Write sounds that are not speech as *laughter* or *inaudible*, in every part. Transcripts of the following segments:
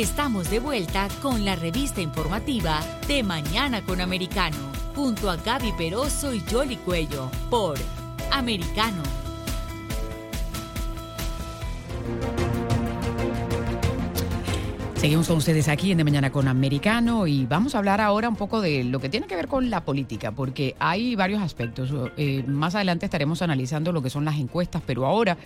Estamos de vuelta con la revista informativa de Mañana con Americano, junto a Gaby Peroso y Jolly Cuello, por Americano. Seguimos con ustedes aquí en De Mañana con Americano y vamos a hablar ahora un poco de lo que tiene que ver con la política, porque hay varios aspectos. Eh, más adelante estaremos analizando lo que son las encuestas, pero ahora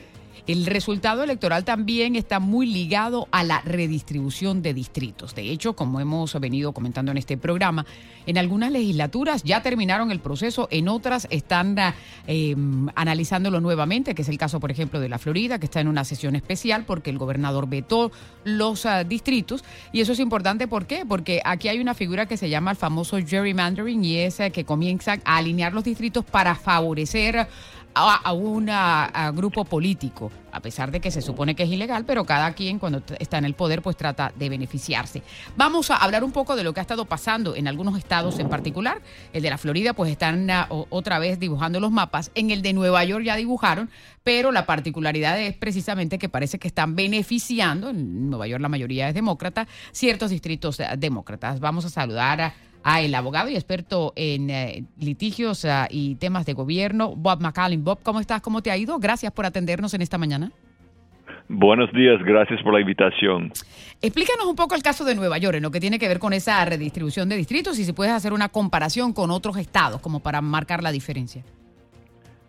el resultado electoral también está muy ligado a la redistribución de distritos. De hecho, como hemos venido comentando en este programa, en algunas legislaturas ya terminaron el proceso, en otras están eh, analizándolo nuevamente, que es el caso, por ejemplo, de la Florida, que está en una sesión especial porque el gobernador vetó los ah, distritos. Y eso es importante, ¿por qué? Porque aquí hay una figura que se llama el famoso gerrymandering y es eh, que comienza a alinear los distritos para favorecer a, un grupo político, a pesar de que se supone que es ilegal, pero cada quien cuando está en el poder pues trata de beneficiarse. Vamos a hablar un poco de lo que ha estado pasando en algunos estados en particular. El de la Florida pues están ah, otra vez dibujando los mapas. En el de Nueva York ya dibujaron, pero la particularidad es precisamente que parece que están beneficiando, en Nueva York la mayoría es demócrata, ciertos distritos eh, demócratas. Vamos a saludar a a el abogado y experto en eh, litigios ah, y temas de gobierno, Bob McCallum. Bob, ¿cómo estás? ¿Cómo te ha ido? Gracias por atendernos en esta mañana. Buenos días, gracias por la invitación. Explícanos un poco el caso de Nueva York en lo que tiene que ver con esa redistribución de distritos y si puedes hacer una comparación con otros estados como para marcar la diferencia.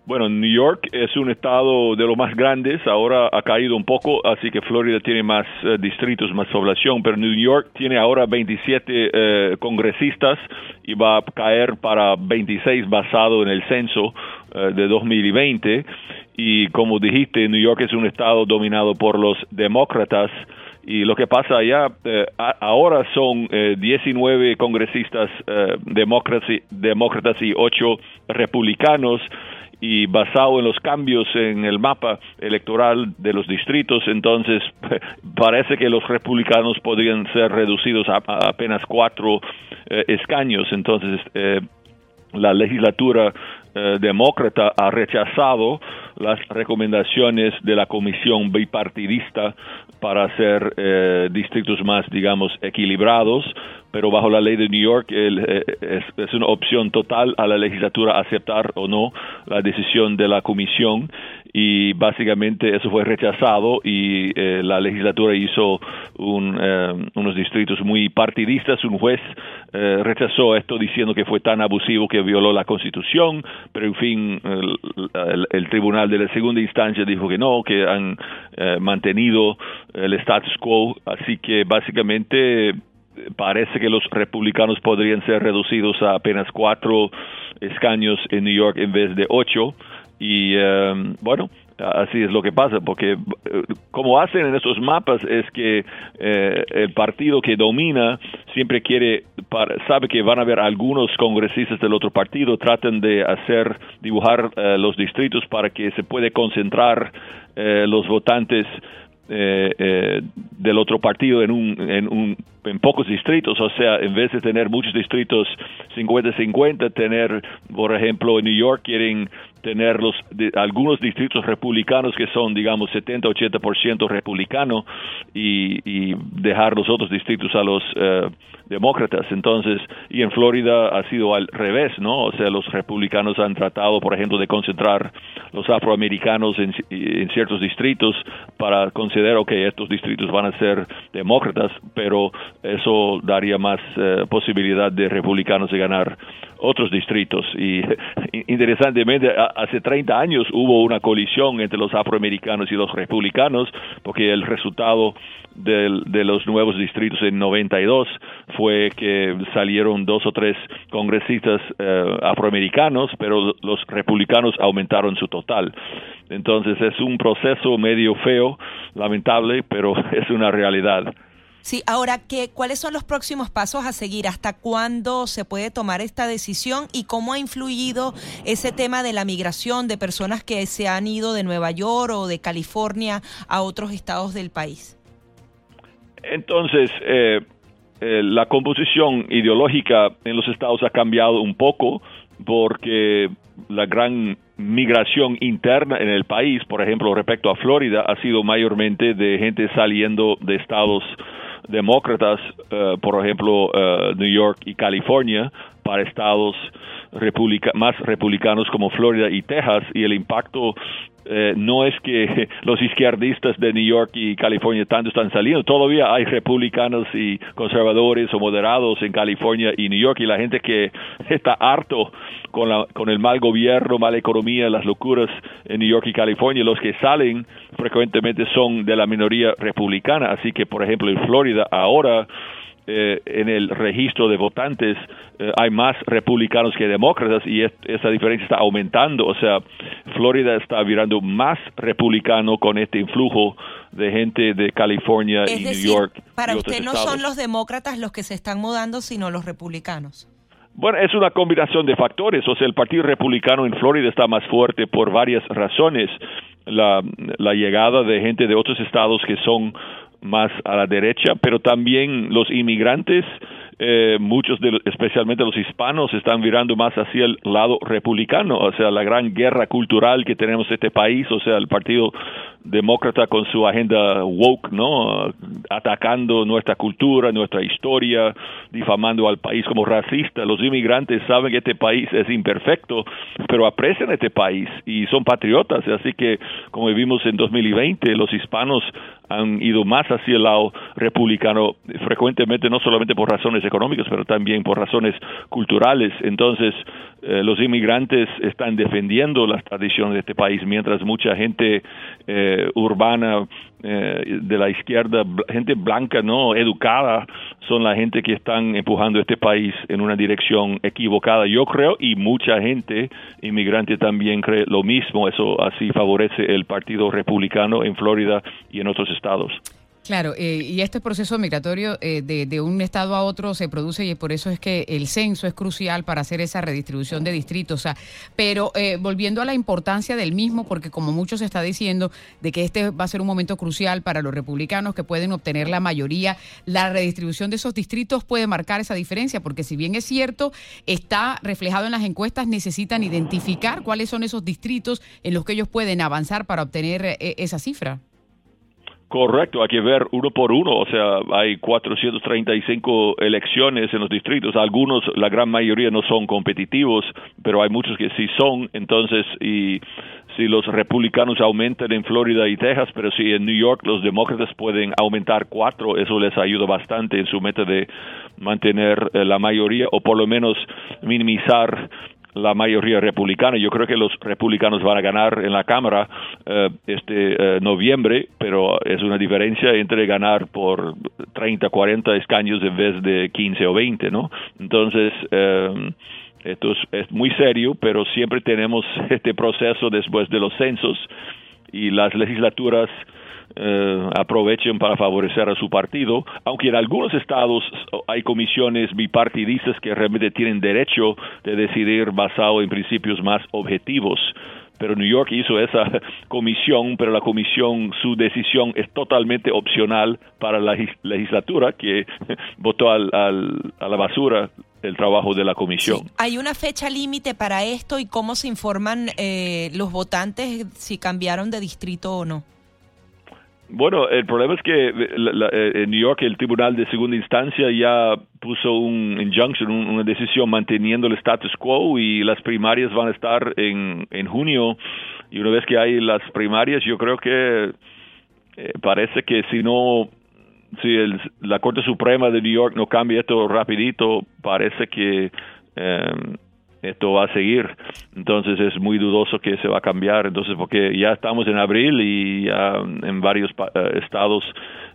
Bueno, New York es un estado de los más grandes, ahora ha caído un poco, así que Florida tiene más eh, distritos, más población, pero New York tiene ahora 27 eh, congresistas y va a caer para 26 basado en el censo eh, de 2020. Y como dijiste, New York es un estado dominado por los demócratas. Y lo que pasa allá, ahora son 19 congresistas demócratas y 8 republicanos y basado en los cambios en el mapa electoral de los distritos, entonces *laughs* parece que los republicanos podrían ser reducidos a, apenas cuatro eh, escaños. Entonces, eh, la legislatura eh, demócrata ha rechazado las recomendaciones de la comisión bipartidista para hacer eh, distritos más, digamos, equilibrados, pero bajo la ley de New York eh, es, una opción total a la legislatura aceptar o no la decisión de la comisión y básicamente eso fue rechazado y eh, la legislatura hizo unos distritos muy partidistas. Un juez rechazó esto diciendo que fue tan abusivo que violó la constitución, pero en fin, el tribunal de la segunda instancia dijo que no, que han eh, mantenido el status quo, así que básicamente eh, parece que los republicanos podrían ser reducidos a apenas cuatro escaños en New York en vez de ocho. Y eh, bueno, Así es lo que pasa, porque eh, como hacen en estos mapas es que eh, el partido que domina siempre quiere, sabe que van a haber algunos congresistas del otro partido, tratan de hacer, dibujar eh, los distritos para que se puede concentrar los votantes del otro partido en un, en un en pocos distritos, o sea, en vez de tener muchos distritos 50-50, tener, por ejemplo, en New York quieren tener los, algunos distritos republicanos que son, digamos, 70-80% republicanos y, y, dejar los otros distritos a los eh, demócratas. Entonces, y en Florida ha sido al revés, ¿no? O sea, los republicanos han tratado, por ejemplo, de concentrar los afroamericanos en, en ciertos distritos para considerar, que estos distritos van a ser demócratas, pero eso daría más eh, posibilidad de republicanos de ganar otros distritos. Y *laughs* interesantemente, hace 30 años hubo una colisión entre los afroamericanos y los republicanos, porque el resultado de, los nuevos distritos en 92 fue que salieron dos o tres congresistas eh, afroamericanos, pero los republicanos aumentaron su total. Entonces es un proceso medio feo, lamentable, pero *laughs* es una realidad. Sí, ahora, ¿qué, ¿cuáles son los próximos pasos a seguir? ¿Hasta cuándo se puede tomar esta decisión y cómo ha influido ese tema de la migración de personas que se han ido de Nueva York o de California a otros estados del país? Entonces, eh, eh, la composición ideológica en los estados ha cambiado un poco porque la gran migración interna en el país, por ejemplo, respecto a Florida, ha sido mayormente de gente saliendo de estados demócratas, por ejemplo, New York y California, para estados más republicanos como Florida y Texas, y el impacto eh, no es que *laughs* los izquierdistas de New York y California tanto están saliendo, todavía hay republicanos y conservadores o moderados en California y New York y la gente que *laughs* está harto con, la, con el mal gobierno, mala economía, las locuras en New York y California, los que salen frecuentemente son de la minoría republicana, así que por ejemplo en Florida ahora eh, en el registro de votantes eh, hay más republicanos que demócratas y esa diferencia está aumentando. O sea, Florida está virando más republicano con este influjo de gente de California y New York. Para usted no son los demócratas los que se están mudando, sino los republicanos. Bueno, es una combinación de factores. O sea, el Partido Republicano en Florida está más fuerte por varias razones. La, la llegada de gente de otros estados que son más a la derecha, pero también los inmigrantes, eh, muchos de, especialmente los hispanos, están virando más hacia el lado republicano, o sea, la gran guerra cultural que tenemos en este país, o sea, el Partido Demócrata con su agenda woke, ¿no? Atacando nuestra cultura, nuestra historia, difamando al país como racista. Los inmigrantes saben que este país es imperfecto, pero aprecian este país y son patriotas, así que, como vimos en 2020, los hispanos han ido más hacia el lado republicano, frecuentemente no solamente por razones económicas, pero también por razones culturales. Entonces, eh, los inmigrantes están defendiendo las tradiciones de este país, mientras mucha gente eh, urbana eh, de la izquierda, gente blanca, no educada, son la gente que están empujando este país en una dirección equivocada, yo creo, y mucha gente inmigrante también cree lo mismo. Eso así favorece el Partido Republicano en Florida y en otros estados. Claro, eh, y este proceso migratorio eh, de, un estado a otro se produce y por eso es que el censo es crucial para hacer esa redistribución de distritos. O sea, pero eh, volviendo a la importancia del mismo, porque como muchos se está diciendo, de que este va a ser un momento crucial para los republicanos que pueden obtener la mayoría, la redistribución de esos distritos puede marcar esa diferencia, porque si bien es cierto, está reflejado en las encuestas, necesitan identificar cuáles son esos distritos en los que ellos pueden avanzar para obtener esa cifra. Correcto, hay que ver uno por uno, o sea, hay 435 elecciones en los distritos, algunos, la gran mayoría no son competitivos, pero hay muchos que sí son, entonces, y si los republicanos aumentan en Florida y Texas, pero si en New York los demócratas pueden aumentar cuatro, eso les ayuda bastante en su meta de mantener eh, la mayoría o por lo menos minimizar la mayoría republicana. Yo creo que los republicanos van a ganar en la Cámara eh, este eh, noviembre, pero es una diferencia entre ganar por 30, 40 escaños en vez de 15 o 20, ¿no? Entonces, eh, esto es, es muy serio, pero siempre tenemos *laughs* este proceso después de los censos y las legislaturas eh, aprovechen para favorecer a su partido, aunque en algunos estados hay comisiones bipartidistas que realmente tienen derecho de decidir basado en principios más objetivos pero New York hizo esa *laughs* comisión, pero la comisión, su decisión es totalmente opcional para la legislatura que *laughs* votó al, a la basura el trabajo de la comisión. ¿Hay una fecha límite para esto y cómo se informan eh, los votantes si cambiaron de distrito o no? Bueno, el problema es que eh, en New York el Tribunal de Segunda Instancia ya puso un injunction, una decisión manteniendo el status quo y las primarias van a estar en, en junio. Y una vez que hay las primarias yo creo que eh, parece que si no si el, la Corte Suprema de New York no cambia esto rapidito parece que eh, esto va a seguir. Entonces es muy dudoso que se va a cambiar. Entonces, porque ya estamos en abril y ya en varios eh, estados,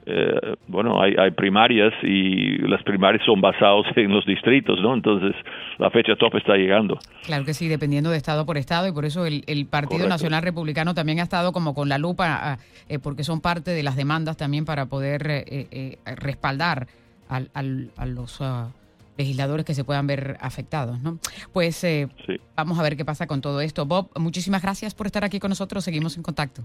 eh, bueno, hay, hay primarias y las primarias son basadas *laughs* en los distritos, ¿no? Entonces, la fecha top está llegando. Claro que sí, dependiendo de estado por estado y por eso el, Partido Nacional Republicano también ha estado como con la lupa, eh, porque son parte de las demandas también para poder respaldar al, a los... Ah, legisladores que se puedan ver afectados, ¿no? Pues eh, vamos a ver qué pasa con todo esto. Bob, muchísimas gracias por estar aquí con nosotros. Seguimos en contacto.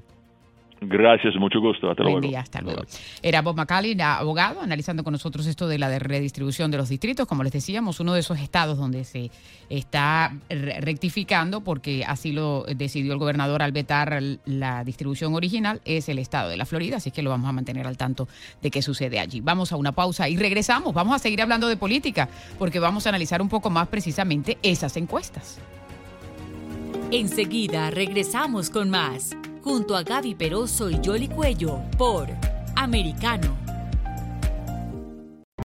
Gracias, mucho gusto. Hasta Buen luego. día, hasta luego. Era Bob McCallin, abogado, analizando con nosotros esto de la redistribución de los distritos. Como les decíamos, uno de esos estados donde se está rectificando, porque así lo decidió el gobernador al vetar la distribución original, es el estado de la Florida. Así que lo vamos a mantener al tanto de qué sucede allí. Vamos a una pausa y regresamos. Vamos a seguir hablando de política, porque vamos a analizar un poco más precisamente esas encuestas. Enseguida regresamos con más junto a Gaby Peroso y Jolly Cuello por Americano.